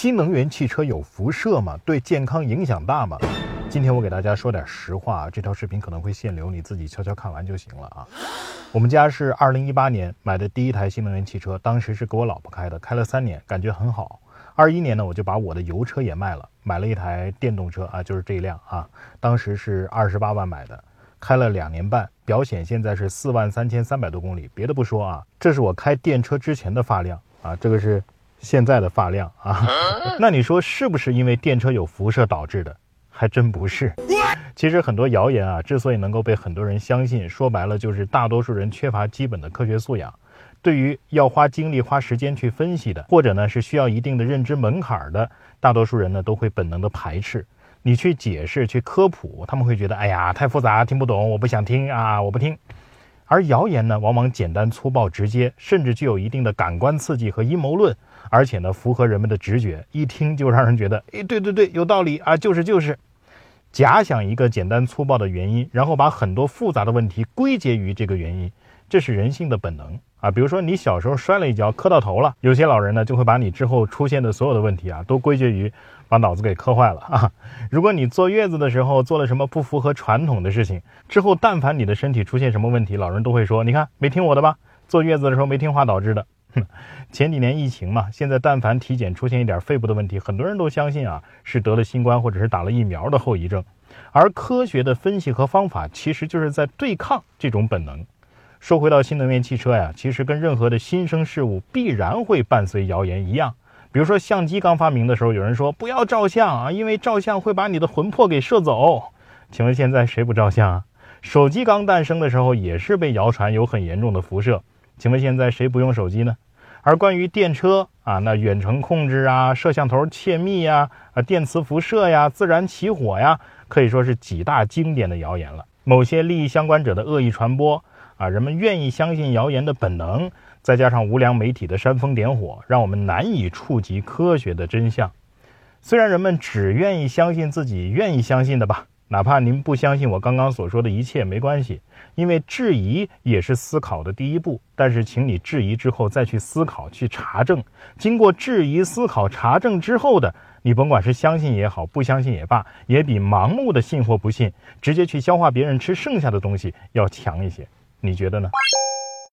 新能源汽车有辐射吗？对健康影响大吗？今天我给大家说点实话啊，这条视频可能会限流，你自己悄悄看完就行了啊。我们家是二零一八年买的第一台新能源汽车，当时是给我老婆开的，开了三年，感觉很好。二一年呢，我就把我的油车也卖了，买了一台电动车啊，就是这一辆啊，当时是二十八万买的，开了两年半，表显现在是四万三千三百多公里。别的不说啊，这是我开电车之前的发量啊，这个是。现在的发量啊，那你说是不是因为电车有辐射导致的？还真不是。其实很多谣言啊，之所以能够被很多人相信，说白了就是大多数人缺乏基本的科学素养。对于要花精力、花时间去分析的，或者呢是需要一定的认知门槛的，大多数人呢都会本能的排斥。你去解释、去科普，他们会觉得哎呀太复杂，听不懂，我不想听啊，我不听。而谣言呢，往往简单粗暴、直接，甚至具有一定的感官刺激和阴谋论。而且呢，符合人们的直觉，一听就让人觉得，哎，对对对，有道理啊，就是就是，假想一个简单粗暴的原因，然后把很多复杂的问题归结于这个原因，这是人性的本能啊。比如说你小时候摔了一跤，磕到头了，有些老人呢就会把你之后出现的所有的问题啊，都归结于把脑子给磕坏了啊。如果你坐月子的时候做了什么不符合传统的事情，之后但凡你的身体出现什么问题，老人都会说，你看没听我的吧，坐月子的时候没听话导致的。前几年疫情嘛，现在但凡体检出现一点肺部的问题，很多人都相信啊是得了新冠或者是打了疫苗的后遗症。而科学的分析和方法其实就是在对抗这种本能。说回到新能源汽车呀，其实跟任何的新生事物必然会伴随谣言一样。比如说相机刚发明的时候，有人说不要照相啊，因为照相会把你的魂魄给射走。请问现在谁不照相啊？手机刚诞生的时候也是被谣传有很严重的辐射。请问现在谁不用手机呢？而关于电车啊，那远程控制啊，摄像头窃密呀，啊，电磁辐射呀，自燃起火呀，可以说是几大经典的谣言了。某些利益相关者的恶意传播啊，人们愿意相信谣言的本能，再加上无良媒体的煽风点火，让我们难以触及科学的真相。虽然人们只愿意相信自己愿意相信的吧。哪怕您不相信我刚刚所说的一切，没关系，因为质疑也是思考的第一步。但是，请你质疑之后再去思考、去查证。经过质疑、思考、查证之后的，你甭管是相信也好，不相信也罢，也比盲目的信或不信，直接去消化别人吃剩下的东西要强一些。你觉得呢？